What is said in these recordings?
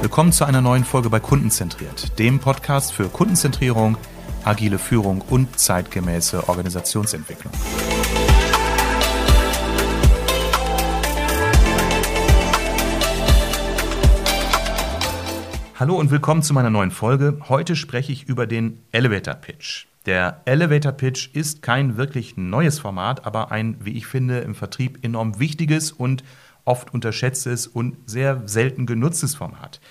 Willkommen zu einer neuen Folge bei Kundenzentriert, dem Podcast für Kundenzentrierung, agile Führung und zeitgemäße Organisationsentwicklung. Hallo und willkommen zu meiner neuen Folge. Heute spreche ich über den Elevator Pitch. Der Elevator Pitch ist kein wirklich neues Format, aber ein, wie ich finde, im Vertrieb enorm wichtiges und oft unterschätztes und sehr selten genutztes Format.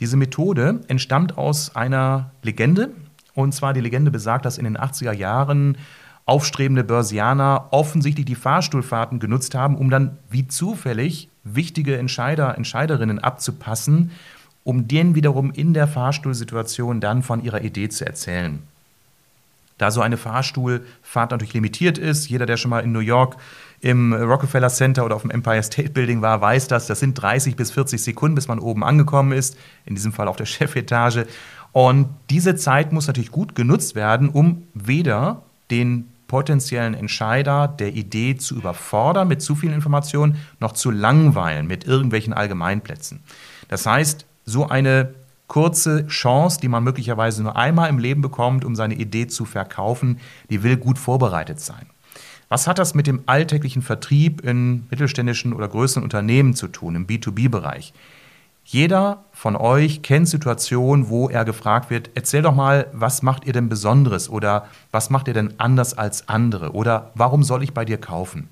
Diese Methode entstammt aus einer Legende. Und zwar die Legende besagt, dass in den 80er Jahren aufstrebende Börsianer offensichtlich die Fahrstuhlfahrten genutzt haben, um dann wie zufällig wichtige Entscheider, Entscheiderinnen abzupassen um denen wiederum in der Fahrstuhlsituation dann von ihrer Idee zu erzählen. Da so eine Fahrstuhlfahrt natürlich limitiert ist, jeder, der schon mal in New York im Rockefeller Center oder auf dem Empire State Building war, weiß das. Das sind 30 bis 40 Sekunden, bis man oben angekommen ist. In diesem Fall auf der Chefetage. Und diese Zeit muss natürlich gut genutzt werden, um weder den potenziellen Entscheider der Idee zu überfordern mit zu vielen Informationen, noch zu langweilen mit irgendwelchen Allgemeinplätzen. Das heißt, so eine kurze Chance, die man möglicherweise nur einmal im Leben bekommt, um seine Idee zu verkaufen, die will gut vorbereitet sein. Was hat das mit dem alltäglichen Vertrieb in mittelständischen oder größeren Unternehmen zu tun, im B2B-Bereich? Jeder von euch kennt Situationen, wo er gefragt wird, erzähl doch mal, was macht ihr denn Besonderes oder was macht ihr denn anders als andere oder warum soll ich bei dir kaufen?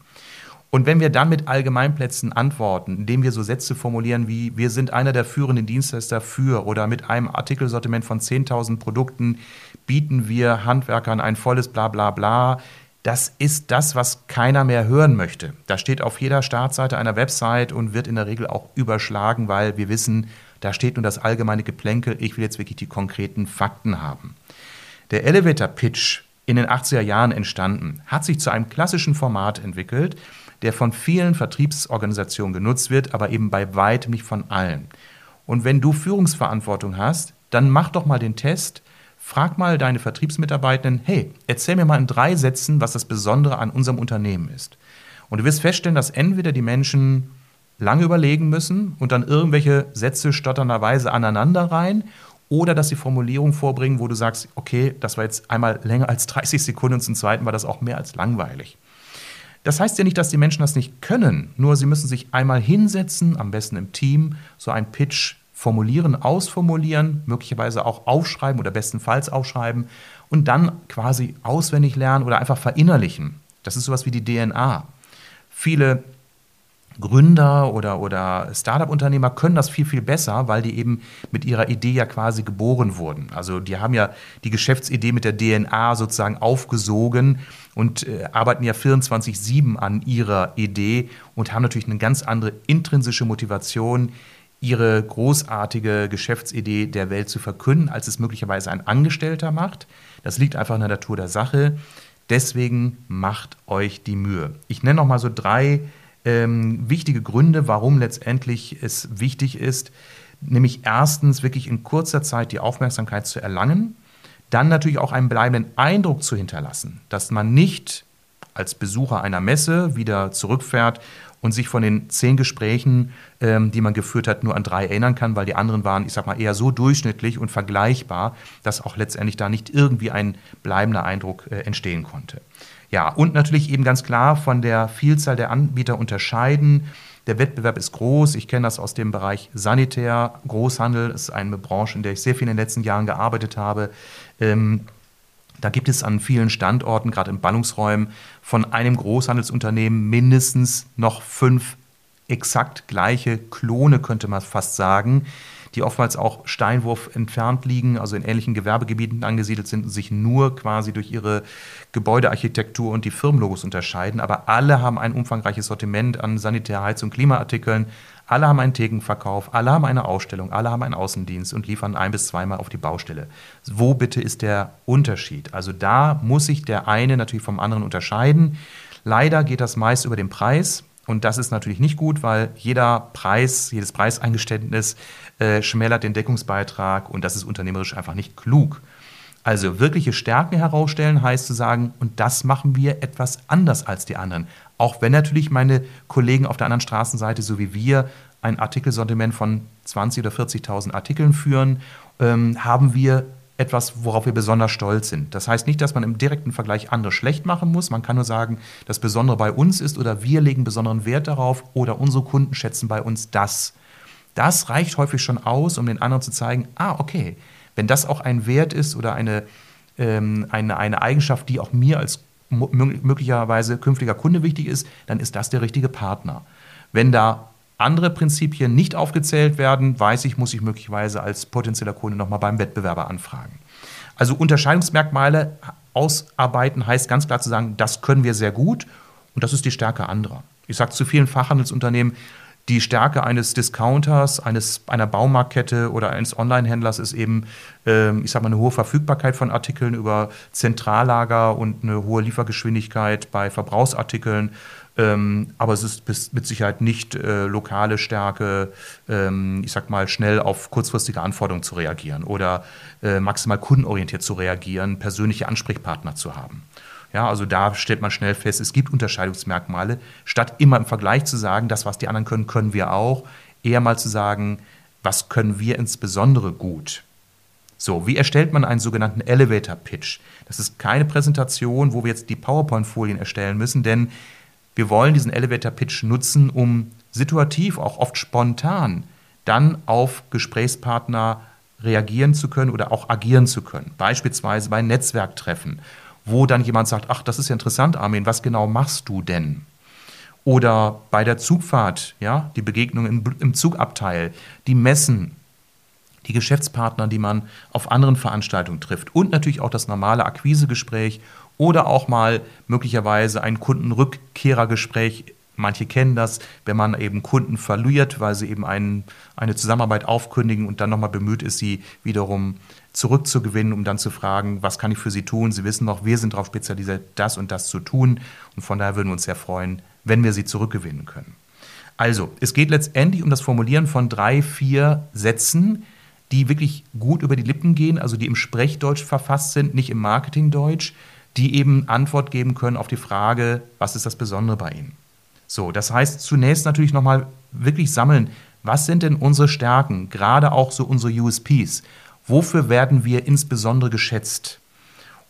Und wenn wir dann mit Allgemeinplätzen antworten, indem wir so Sätze formulieren wie wir sind einer der führenden Dienstleister für oder mit einem Artikelsortiment von 10.000 Produkten bieten wir Handwerkern ein volles bla bla bla, das ist das, was keiner mehr hören möchte. Das steht auf jeder Startseite einer Website und wird in der Regel auch überschlagen, weil wir wissen, da steht nur das allgemeine Geplänkel, ich will jetzt wirklich die konkreten Fakten haben. Der Elevator Pitch in den 80er Jahren entstanden, hat sich zu einem klassischen Format entwickelt, der von vielen Vertriebsorganisationen genutzt wird, aber eben bei weitem nicht von allen. Und wenn du Führungsverantwortung hast, dann mach doch mal den Test, frag mal deine Vertriebsmitarbeitenden, hey, erzähl mir mal in drei Sätzen, was das Besondere an unserem Unternehmen ist. Und du wirst feststellen, dass entweder die Menschen lange überlegen müssen und dann irgendwelche Sätze stotternderweise aneinander rein oder dass sie Formulierungen vorbringen, wo du sagst, okay, das war jetzt einmal länger als 30 Sekunden und zum Zweiten war das auch mehr als langweilig. Das heißt ja nicht, dass die Menschen das nicht können, nur sie müssen sich einmal hinsetzen, am besten im Team, so ein Pitch formulieren, ausformulieren, möglicherweise auch aufschreiben oder bestenfalls aufschreiben und dann quasi auswendig lernen oder einfach verinnerlichen. Das ist sowas wie die DNA. Viele Gründer oder, oder Startup-Unternehmer können das viel, viel besser, weil die eben mit ihrer Idee ja quasi geboren wurden. Also die haben ja die Geschäftsidee mit der DNA sozusagen aufgesogen und äh, arbeiten ja 24-7 an ihrer Idee und haben natürlich eine ganz andere intrinsische Motivation, ihre großartige Geschäftsidee der Welt zu verkünden, als es möglicherweise ein Angestellter macht. Das liegt einfach in der Natur der Sache. Deswegen macht euch die Mühe. Ich nenne noch mal so drei ähm, wichtige Gründe, warum letztendlich es wichtig ist, nämlich erstens wirklich in kurzer Zeit die Aufmerksamkeit zu erlangen, dann natürlich auch einen bleibenden Eindruck zu hinterlassen, dass man nicht als Besucher einer Messe wieder zurückfährt und sich von den zehn Gesprächen, ähm, die man geführt hat, nur an drei erinnern kann, weil die anderen waren, ich sag mal, eher so durchschnittlich und vergleichbar, dass auch letztendlich da nicht irgendwie ein bleibender Eindruck äh, entstehen konnte. Ja, und natürlich eben ganz klar von der Vielzahl der Anbieter unterscheiden. Der Wettbewerb ist groß. Ich kenne das aus dem Bereich Sanitär. Großhandel ist eine Branche, in der ich sehr viel in den letzten Jahren gearbeitet habe. Ähm, da gibt es an vielen Standorten, gerade in Ballungsräumen, von einem Großhandelsunternehmen mindestens noch fünf exakt gleiche Klone, könnte man fast sagen, die oftmals auch Steinwurf entfernt liegen, also in ähnlichen Gewerbegebieten angesiedelt sind und sich nur quasi durch ihre Gebäudearchitektur und die Firmenlogos unterscheiden. Aber alle haben ein umfangreiches Sortiment an Sanitär-, Heiz- und Klimaartikeln. Alle haben einen Thekenverkauf, alle haben eine Ausstellung, alle haben einen Außendienst und liefern ein bis zweimal auf die Baustelle. Wo bitte ist der Unterschied? Also da muss sich der eine natürlich vom anderen unterscheiden. Leider geht das meist über den Preis. Und das ist natürlich nicht gut, weil jeder Preis, jedes Preiseingeständnis äh, schmälert den Deckungsbeitrag und das ist unternehmerisch einfach nicht klug. Also wirkliche Stärken herausstellen heißt zu sagen, und das machen wir etwas anders als die anderen. Auch wenn natürlich meine Kollegen auf der anderen Straßenseite, so wie wir, ein Artikelsortiment von 20.000 oder 40.000 Artikeln führen, ähm, haben wir etwas, worauf wir besonders stolz sind. Das heißt nicht, dass man im direkten Vergleich andere schlecht machen muss. Man kann nur sagen, das Besondere bei uns ist oder wir legen besonderen Wert darauf oder unsere Kunden schätzen bei uns das. Das reicht häufig schon aus, um den anderen zu zeigen, ah, okay, wenn das auch ein Wert ist oder eine, ähm, eine, eine Eigenschaft, die auch mir als möglicherweise künftiger Kunde wichtig ist, dann ist das der richtige Partner. Wenn da andere Prinzipien nicht aufgezählt werden, weiß ich, muss ich möglicherweise als potenzieller Kunde nochmal beim Wettbewerber anfragen. Also Unterscheidungsmerkmale ausarbeiten heißt ganz klar zu sagen, das können wir sehr gut und das ist die Stärke anderer. Ich sage zu vielen Fachhandelsunternehmen, die Stärke eines Discounters, eines, einer Baumarktkette oder eines Online-Händlers ist eben, äh, ich sage mal, eine hohe Verfügbarkeit von Artikeln über Zentrallager und eine hohe Liefergeschwindigkeit bei Verbrauchsartikeln. Ähm, aber es ist mit Sicherheit nicht äh, lokale Stärke, ähm, ich sag mal, schnell auf kurzfristige Anforderungen zu reagieren oder äh, maximal kundenorientiert zu reagieren, persönliche Ansprechpartner zu haben. Ja, also da stellt man schnell fest, es gibt Unterscheidungsmerkmale, statt immer im Vergleich zu sagen, das, was die anderen können, können wir auch, eher mal zu sagen, was können wir insbesondere gut. So, wie erstellt man einen sogenannten Elevator Pitch? Das ist keine Präsentation, wo wir jetzt die PowerPoint-Folien erstellen müssen, denn wir wollen diesen Elevator Pitch nutzen, um situativ, auch oft spontan, dann auf Gesprächspartner reagieren zu können oder auch agieren zu können. Beispielsweise bei Netzwerktreffen, wo dann jemand sagt, ach, das ist ja interessant, Armin, was genau machst du denn? Oder bei der Zugfahrt, ja, die Begegnung im, im Zugabteil, die Messen, die Geschäftspartner, die man auf anderen Veranstaltungen trifft und natürlich auch das normale Akquisegespräch oder auch mal möglicherweise ein Kundenrückkehrergespräch. Manche kennen das, wenn man eben Kunden verliert, weil sie eben einen, eine Zusammenarbeit aufkündigen und dann nochmal bemüht ist, sie wiederum zurückzugewinnen, um dann zu fragen, was kann ich für Sie tun? Sie wissen noch, wir sind darauf spezialisiert, das und das zu tun. Und von daher würden wir uns sehr freuen, wenn wir Sie zurückgewinnen können. Also, es geht letztendlich um das Formulieren von drei, vier Sätzen, die wirklich gut über die Lippen gehen, also die im Sprechdeutsch verfasst sind, nicht im Marketingdeutsch, die eben Antwort geben können auf die Frage, was ist das Besondere bei Ihnen? So, das heißt zunächst natürlich nochmal wirklich sammeln, was sind denn unsere Stärken, gerade auch so unsere USPs? Wofür werden wir insbesondere geschätzt?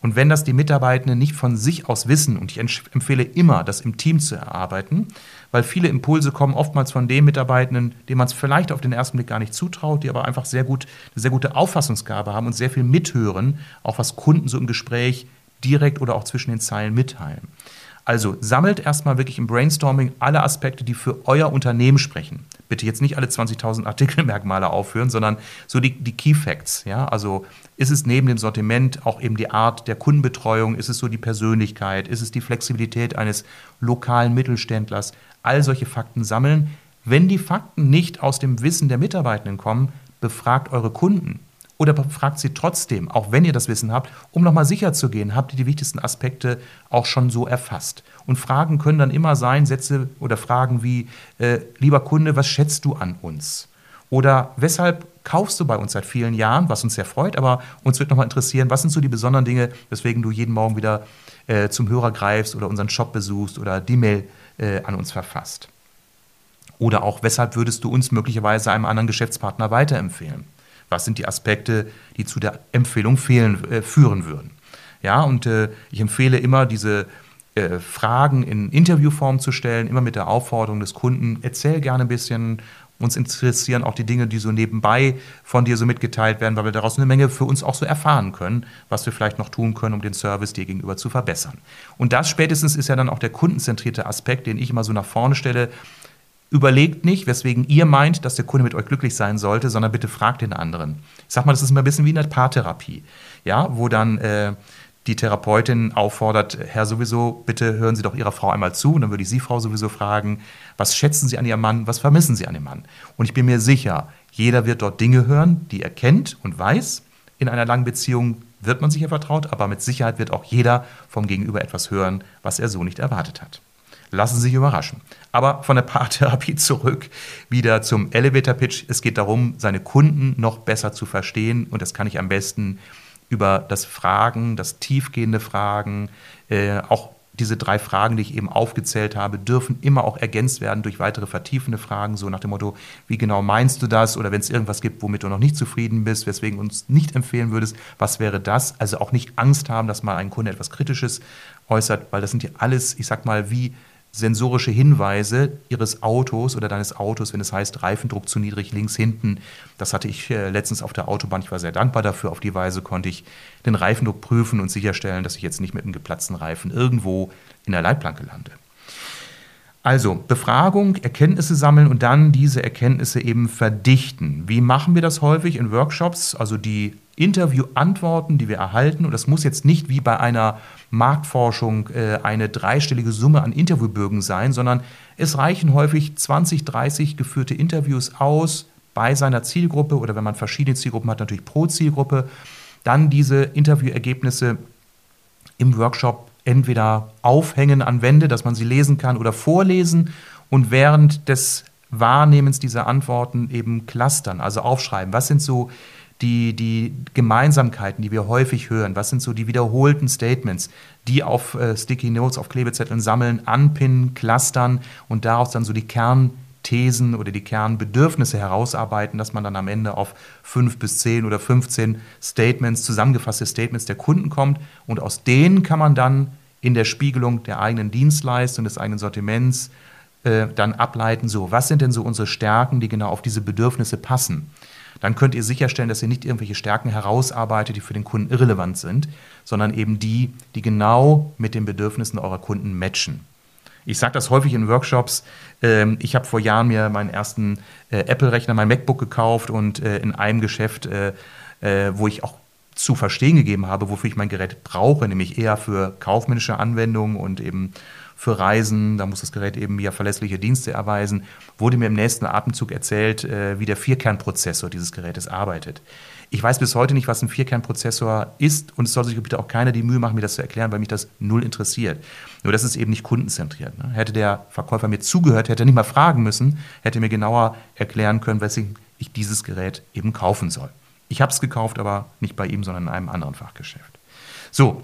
Und wenn das die Mitarbeitenden nicht von sich aus wissen, und ich empfehle immer, das im Team zu erarbeiten, weil viele Impulse kommen oftmals von den Mitarbeitenden, denen man es vielleicht auf den ersten Blick gar nicht zutraut, die aber einfach sehr gut, eine sehr gute Auffassungsgabe haben und sehr viel mithören, auch was Kunden so im Gespräch direkt oder auch zwischen den Zeilen mitteilen. Also sammelt erstmal wirklich im Brainstorming alle Aspekte, die für euer Unternehmen sprechen. Bitte jetzt nicht alle 20.000 Artikelmerkmale aufführen, sondern so die, die Key Facts. Ja? Also ist es neben dem Sortiment auch eben die Art der Kundenbetreuung, ist es so die Persönlichkeit, ist es die Flexibilität eines lokalen Mittelständlers? All solche Fakten sammeln. Wenn die Fakten nicht aus dem Wissen der Mitarbeitenden kommen, befragt eure Kunden oder fragt sie trotzdem, auch wenn ihr das Wissen habt, um nochmal sicher zu gehen, habt ihr die wichtigsten Aspekte auch schon so erfasst. Und Fragen können dann immer sein, Sätze oder Fragen wie, äh, lieber Kunde, was schätzt du an uns? Oder weshalb kaufst du bei uns seit vielen Jahren, was uns sehr freut, aber uns wird nochmal interessieren, was sind so die besonderen Dinge, weswegen du jeden Morgen wieder äh, zum Hörer greifst oder unseren Shop besuchst oder die Mail äh, an uns verfasst. Oder auch, weshalb würdest du uns möglicherweise einem anderen Geschäftspartner weiterempfehlen? Was sind die Aspekte, die zu der Empfehlung fehlen, äh, führen würden? Ja, und äh, ich empfehle immer, diese äh, Fragen in Interviewform zu stellen, immer mit der Aufforderung des Kunden, erzähl gerne ein bisschen. Uns interessieren auch die Dinge, die so nebenbei von dir so mitgeteilt werden, weil wir daraus eine Menge für uns auch so erfahren können, was wir vielleicht noch tun können, um den Service dir gegenüber zu verbessern. Und das spätestens ist ja dann auch der kundenzentrierte Aspekt, den ich immer so nach vorne stelle. Überlegt nicht, weswegen ihr meint, dass der Kunde mit euch glücklich sein sollte, sondern bitte fragt den anderen. Ich sag mal, das ist immer ein bisschen wie eine Paartherapie, ja, wo dann äh, die Therapeutin auffordert, Herr sowieso, bitte hören Sie doch Ihrer Frau einmal zu. Und dann würde ich Sie, Frau, sowieso fragen, was schätzen Sie an Ihrem Mann, was vermissen Sie an dem Mann? Und ich bin mir sicher, jeder wird dort Dinge hören, die er kennt und weiß. In einer langen Beziehung wird man sich ja vertraut, aber mit Sicherheit wird auch jeder vom Gegenüber etwas hören, was er so nicht erwartet hat. Lassen Sie sich überraschen. Aber von der Paartherapie zurück wieder zum Elevator Pitch. Es geht darum, seine Kunden noch besser zu verstehen und das kann ich am besten über das Fragen, das tiefgehende Fragen, äh, auch diese drei Fragen, die ich eben aufgezählt habe, dürfen immer auch ergänzt werden durch weitere vertiefende Fragen, so nach dem Motto, wie genau meinst du das? Oder wenn es irgendwas gibt, womit du noch nicht zufrieden bist, weswegen uns nicht empfehlen würdest, was wäre das? Also auch nicht Angst haben, dass mal ein Kunde etwas Kritisches äußert, weil das sind ja alles, ich sag mal, wie sensorische Hinweise Ihres Autos oder deines Autos, wenn es heißt Reifendruck zu niedrig links hinten. Das hatte ich äh, letztens auf der Autobahn. Ich war sehr dankbar dafür. Auf die Weise konnte ich den Reifendruck prüfen und sicherstellen, dass ich jetzt nicht mit einem geplatzten Reifen irgendwo in der Leitplanke lande. Also Befragung, Erkenntnisse sammeln und dann diese Erkenntnisse eben verdichten. Wie machen wir das häufig in Workshops? Also die Interviewantworten, die wir erhalten, und das muss jetzt nicht wie bei einer Marktforschung äh, eine dreistellige Summe an Interviewbögen sein, sondern es reichen häufig 20, 30 geführte Interviews aus bei seiner Zielgruppe oder wenn man verschiedene Zielgruppen hat, natürlich pro Zielgruppe, dann diese Interviewergebnisse im Workshop entweder aufhängen an Wände, dass man sie lesen kann oder vorlesen und während des Wahrnehmens dieser Antworten eben clustern, also aufschreiben. Was sind so die, die Gemeinsamkeiten, die wir häufig hören? Was sind so die wiederholten Statements, die auf äh, Sticky Notes, auf Klebezetteln sammeln, anpinnen, clustern und daraus dann so die Kernthesen oder die Kernbedürfnisse herausarbeiten, dass man dann am Ende auf fünf bis zehn oder 15 Statements, zusammengefasste Statements der Kunden kommt und aus denen kann man dann in der Spiegelung der eigenen Dienstleistung, des eigenen Sortiments äh, dann ableiten, so, was sind denn so unsere Stärken, die genau auf diese Bedürfnisse passen? Dann könnt ihr sicherstellen, dass ihr nicht irgendwelche Stärken herausarbeitet, die für den Kunden irrelevant sind, sondern eben die, die genau mit den Bedürfnissen eurer Kunden matchen. Ich sage das häufig in Workshops. Ähm, ich habe vor Jahren mir meinen ersten äh, Apple-Rechner, mein MacBook gekauft und äh, in einem Geschäft, äh, wo ich auch zu verstehen gegeben habe, wofür ich mein Gerät brauche, nämlich eher für kaufmännische Anwendungen und eben für Reisen, da muss das Gerät eben ja verlässliche Dienste erweisen, wurde mir im nächsten Atemzug erzählt, äh, wie der Vierkernprozessor dieses Gerätes arbeitet. Ich weiß bis heute nicht, was ein Vierkernprozessor ist und es soll sich bitte auch keiner die Mühe machen, mir das zu erklären, weil mich das null interessiert. Nur das ist eben nicht kundenzentriert. Ne? Hätte der Verkäufer mir zugehört, hätte er nicht mal fragen müssen, hätte mir genauer erklären können, weswegen ich dieses Gerät eben kaufen soll. Ich habe es gekauft, aber nicht bei ihm, sondern in einem anderen Fachgeschäft. So,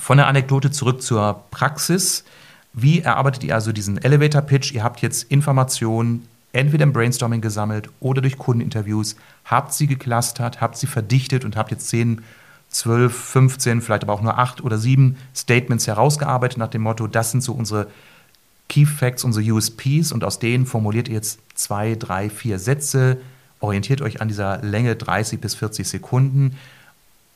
von der Anekdote zurück zur Praxis. Wie erarbeitet ihr also diesen Elevator Pitch? Ihr habt jetzt Informationen entweder im Brainstorming gesammelt oder durch Kundeninterviews, habt sie geclustert, habt sie verdichtet und habt jetzt 10, 12, 15, vielleicht aber auch nur 8 oder 7 Statements herausgearbeitet nach dem Motto, das sind so unsere Key Facts, unsere USPs und aus denen formuliert ihr jetzt zwei, drei, vier Sätze, orientiert euch an dieser Länge 30 bis 40 Sekunden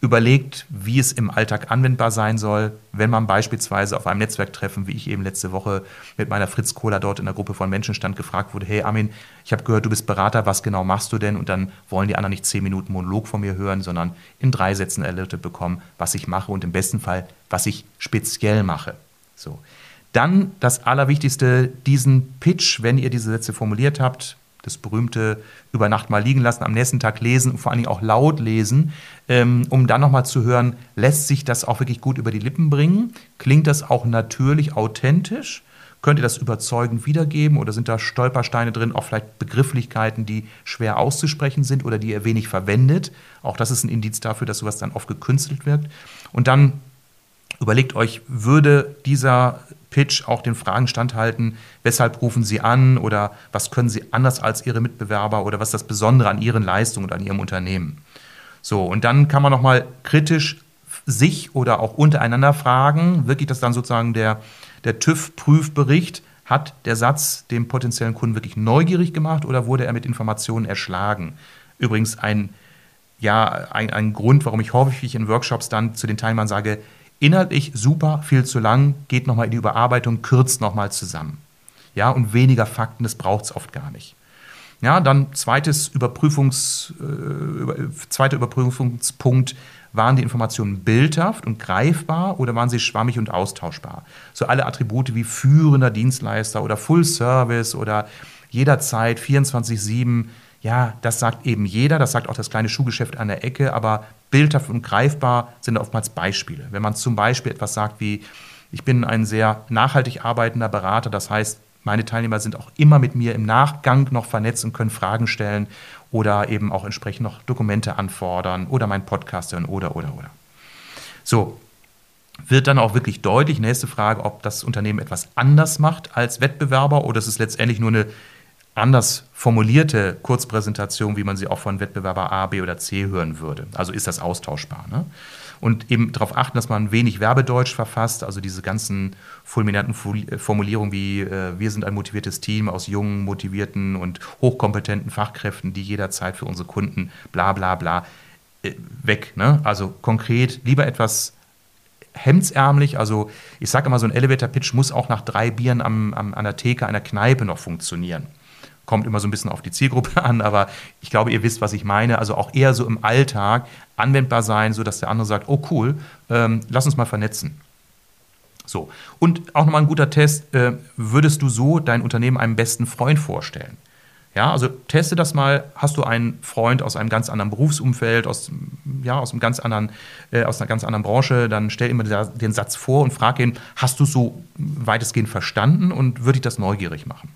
überlegt, wie es im Alltag anwendbar sein soll, wenn man beispielsweise auf einem Netzwerktreffen, wie ich eben letzte Woche mit meiner Fritz Kohler dort in der Gruppe von Menschen stand, gefragt wurde, hey Armin, ich habe gehört, du bist Berater, was genau machst du denn? Und dann wollen die anderen nicht zehn Minuten Monolog von mir hören, sondern in drei Sätzen erläutert bekommen, was ich mache und im besten Fall, was ich speziell mache. So. Dann das Allerwichtigste, diesen Pitch, wenn ihr diese Sätze formuliert habt, das berühmte über Nacht mal liegen lassen, am nächsten Tag lesen und vor allen Dingen auch laut lesen, ähm, um dann nochmal zu hören, lässt sich das auch wirklich gut über die Lippen bringen? Klingt das auch natürlich authentisch? Könnt ihr das überzeugend wiedergeben oder sind da Stolpersteine drin, auch vielleicht Begrifflichkeiten, die schwer auszusprechen sind oder die ihr wenig verwendet? Auch das ist ein Indiz dafür, dass sowas dann oft gekünstelt wirkt. Und dann überlegt euch, würde dieser Pitch auch den Fragen standhalten, weshalb rufen Sie an oder was können Sie anders als Ihre Mitbewerber oder was ist das Besondere an Ihren Leistungen oder an Ihrem Unternehmen. So, und dann kann man nochmal kritisch sich oder auch untereinander fragen, wirklich das dann sozusagen der, der TÜV-Prüfbericht, hat der Satz dem potenziellen Kunden wirklich neugierig gemacht oder wurde er mit Informationen erschlagen? Übrigens ein, ja, ein, ein Grund, warum ich häufig in Workshops dann zu den Teilnehmern sage, Inhaltlich super, viel zu lang, geht nochmal in die Überarbeitung, kürzt nochmal zusammen. Ja, und weniger Fakten, das braucht es oft gar nicht. Ja, dann zweites Überprüfungs, äh, zweiter Überprüfungspunkt, waren die Informationen bildhaft und greifbar oder waren sie schwammig und austauschbar? So alle Attribute wie führender Dienstleister oder Full Service oder jederzeit 24-7 ja, das sagt eben jeder, das sagt auch das kleine Schuhgeschäft an der Ecke, aber bildhaft und greifbar sind oftmals Beispiele. Wenn man zum Beispiel etwas sagt wie, ich bin ein sehr nachhaltig arbeitender Berater, das heißt, meine Teilnehmer sind auch immer mit mir im Nachgang noch vernetzt und können Fragen stellen oder eben auch entsprechend noch Dokumente anfordern oder meinen Podcast hören oder, oder, oder. So, wird dann auch wirklich deutlich, nächste Frage, ob das Unternehmen etwas anders macht als Wettbewerber oder ist es letztendlich nur eine anders formulierte Kurzpräsentation, wie man sie auch von Wettbewerber A, B oder C hören würde. Also ist das austauschbar. Ne? Und eben darauf achten, dass man wenig Werbedeutsch verfasst, also diese ganzen fulminanten Formulierungen wie äh, wir sind ein motiviertes Team aus jungen, motivierten und hochkompetenten Fachkräften, die jederzeit für unsere Kunden bla bla bla äh, weg. Ne? Also konkret lieber etwas hemdsärmlich. Also ich sage immer, so ein Elevator-Pitch muss auch nach drei Bieren am, am, an der Theke einer Kneipe noch funktionieren. Kommt immer so ein bisschen auf die Zielgruppe an, aber ich glaube, ihr wisst, was ich meine. Also auch eher so im Alltag anwendbar sein, sodass der andere sagt, oh cool, ähm, lass uns mal vernetzen. So, und auch nochmal ein guter Test, äh, würdest du so dein Unternehmen einem besten Freund vorstellen? Ja, also teste das mal. Hast du einen Freund aus einem ganz anderen Berufsumfeld, aus, ja, aus, einem ganz anderen, äh, aus einer ganz anderen Branche, dann stell ihm den Satz vor und frag ihn, hast du so weitestgehend verstanden und würde dich das neugierig machen?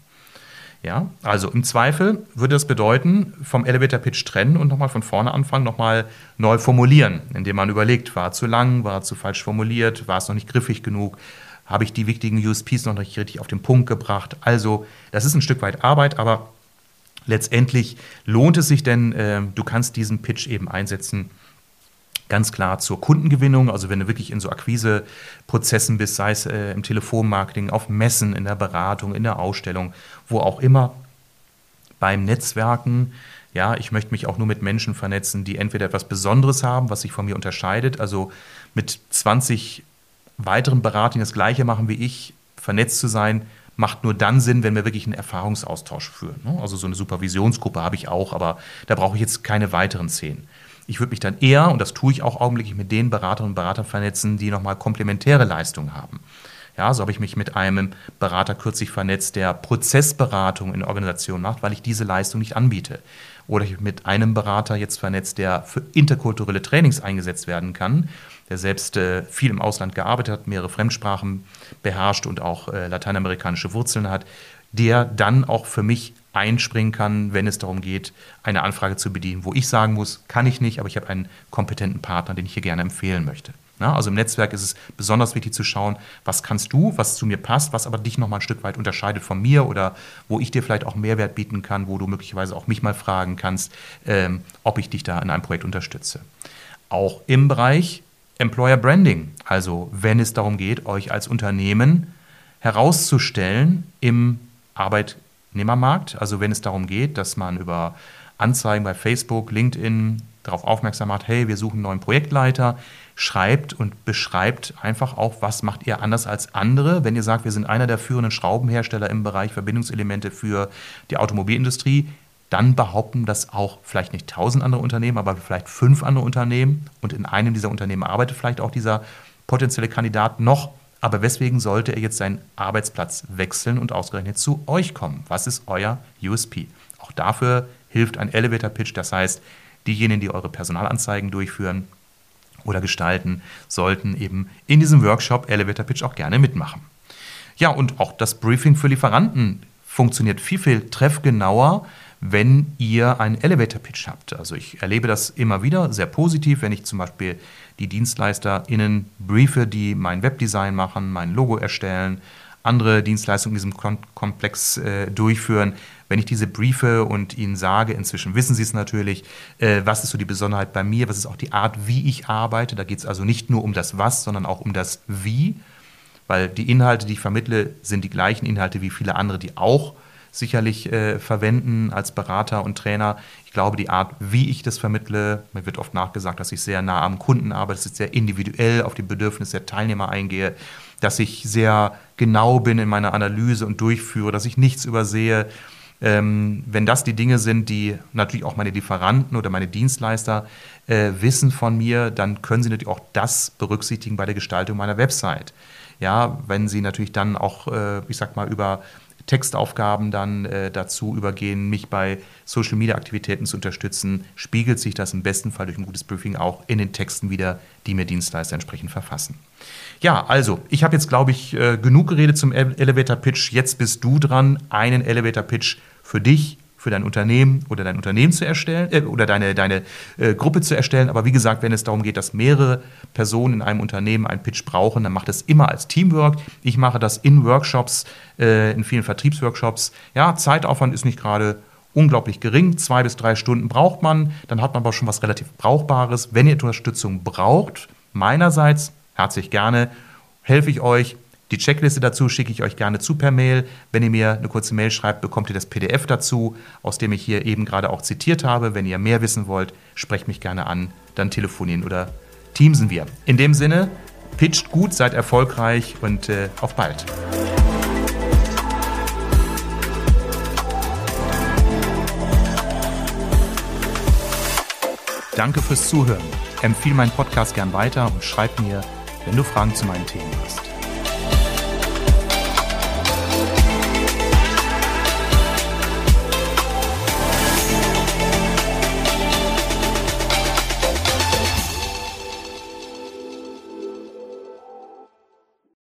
Ja, also im Zweifel würde das bedeuten, vom Elevator Pitch trennen und nochmal von vorne anfangen, nochmal neu formulieren, indem man überlegt, war zu lang, war zu falsch formuliert, war es noch nicht griffig genug, habe ich die wichtigen USPs noch nicht richtig auf den Punkt gebracht. Also, das ist ein Stück weit Arbeit, aber letztendlich lohnt es sich denn, äh, du kannst diesen Pitch eben einsetzen, ganz klar zur Kundengewinnung, also wenn du wirklich in so Akquiseprozessen bist, sei es äh, im Telefonmarketing, auf Messen, in der Beratung, in der Ausstellung, wo auch immer, beim Netzwerken, ja, ich möchte mich auch nur mit Menschen vernetzen, die entweder etwas Besonderes haben, was sich von mir unterscheidet, also mit 20 weiteren Beratern das Gleiche machen wie ich, vernetzt zu sein, macht nur dann Sinn, wenn wir wirklich einen Erfahrungsaustausch führen. Ne? Also so eine Supervisionsgruppe habe ich auch, aber da brauche ich jetzt keine weiteren zehn. Ich würde mich dann eher, und das tue ich auch augenblicklich, mit den Beraterinnen und Beratern vernetzen, die nochmal komplementäre Leistungen haben. Ja, so habe ich mich mit einem Berater kürzlich vernetzt, der Prozessberatung in Organisationen macht, weil ich diese Leistung nicht anbiete. Oder ich mit einem Berater jetzt vernetzt, der für interkulturelle Trainings eingesetzt werden kann der selbst äh, viel im Ausland gearbeitet hat, mehrere Fremdsprachen beherrscht und auch äh, lateinamerikanische Wurzeln hat, der dann auch für mich einspringen kann, wenn es darum geht, eine Anfrage zu bedienen, wo ich sagen muss, kann ich nicht, aber ich habe einen kompetenten Partner, den ich hier gerne empfehlen möchte. Na, also im Netzwerk ist es besonders wichtig zu schauen, was kannst du, was zu mir passt, was aber dich noch mal ein Stück weit unterscheidet von mir oder wo ich dir vielleicht auch Mehrwert bieten kann, wo du möglicherweise auch mich mal fragen kannst, ähm, ob ich dich da in einem Projekt unterstütze. Auch im Bereich Employer Branding, also wenn es darum geht, euch als Unternehmen herauszustellen im Arbeitnehmermarkt, also wenn es darum geht, dass man über Anzeigen bei Facebook, LinkedIn darauf aufmerksam macht, hey, wir suchen einen neuen Projektleiter, schreibt und beschreibt einfach auch, was macht ihr anders als andere. Wenn ihr sagt, wir sind einer der führenden Schraubenhersteller im Bereich Verbindungselemente für die Automobilindustrie, dann behaupten das auch vielleicht nicht tausend andere Unternehmen, aber vielleicht fünf andere Unternehmen. Und in einem dieser Unternehmen arbeitet vielleicht auch dieser potenzielle Kandidat noch. Aber weswegen sollte er jetzt seinen Arbeitsplatz wechseln und ausgerechnet zu euch kommen? Was ist euer USP? Auch dafür hilft ein Elevator Pitch. Das heißt, diejenigen, die eure Personalanzeigen durchführen oder gestalten, sollten eben in diesem Workshop Elevator Pitch auch gerne mitmachen. Ja, und auch das Briefing für Lieferanten funktioniert viel, viel treffgenauer, wenn ihr einen Elevator-Pitch habt. Also ich erlebe das immer wieder sehr positiv, wenn ich zum Beispiel die DienstleisterInnen briefe, die mein Webdesign machen, mein Logo erstellen, andere Dienstleistungen in diesem Komplex äh, durchführen. Wenn ich diese briefe und ihnen sage, inzwischen wissen sie es natürlich, äh, was ist so die Besonderheit bei mir, was ist auch die Art, wie ich arbeite. Da geht es also nicht nur um das Was, sondern auch um das Wie, weil die Inhalte, die ich vermittle, sind die gleichen Inhalte wie viele andere, die auch sicherlich äh, verwenden als Berater und Trainer. Ich glaube, die Art, wie ich das vermittle, mir wird oft nachgesagt, dass ich sehr nah am Kunden arbeite, dass ich sehr individuell auf die Bedürfnisse der Teilnehmer eingehe, dass ich sehr genau bin in meiner Analyse und durchführe, dass ich nichts übersehe. Ähm, wenn das die Dinge sind, die natürlich auch meine Lieferanten oder meine Dienstleister äh, wissen von mir, dann können sie natürlich auch das berücksichtigen bei der Gestaltung meiner Website. Ja, wenn sie natürlich dann auch, äh, ich sag mal, über Textaufgaben dann äh, dazu übergehen, mich bei Social-Media-Aktivitäten zu unterstützen, spiegelt sich das im besten Fall durch ein gutes Briefing auch in den Texten wieder, die mir Dienstleister entsprechend verfassen. Ja, also, ich habe jetzt, glaube ich, äh, genug geredet zum Elevator Pitch. Jetzt bist du dran, einen Elevator Pitch für dich für dein Unternehmen oder dein Unternehmen zu erstellen äh, oder deine, deine äh, Gruppe zu erstellen. Aber wie gesagt, wenn es darum geht, dass mehrere Personen in einem Unternehmen einen Pitch brauchen, dann macht es immer als Teamwork. Ich mache das in Workshops, äh, in vielen Vertriebsworkshops. Ja, Zeitaufwand ist nicht gerade unglaublich gering. Zwei bis drei Stunden braucht man. Dann hat man aber schon was relativ Brauchbares. Wenn ihr Unterstützung braucht, meinerseits herzlich gerne, helfe ich euch die Checkliste dazu schicke ich euch gerne zu per Mail. Wenn ihr mir eine kurze Mail schreibt, bekommt ihr das PDF dazu, aus dem ich hier eben gerade auch zitiert habe. Wenn ihr mehr wissen wollt, sprecht mich gerne an, dann telefonieren oder teamsen wir. In dem Sinne, pitcht gut, seid erfolgreich und äh, auf bald. Danke fürs Zuhören. Empfehle meinen Podcast gern weiter und schreib mir, wenn du Fragen zu meinen Themen hast.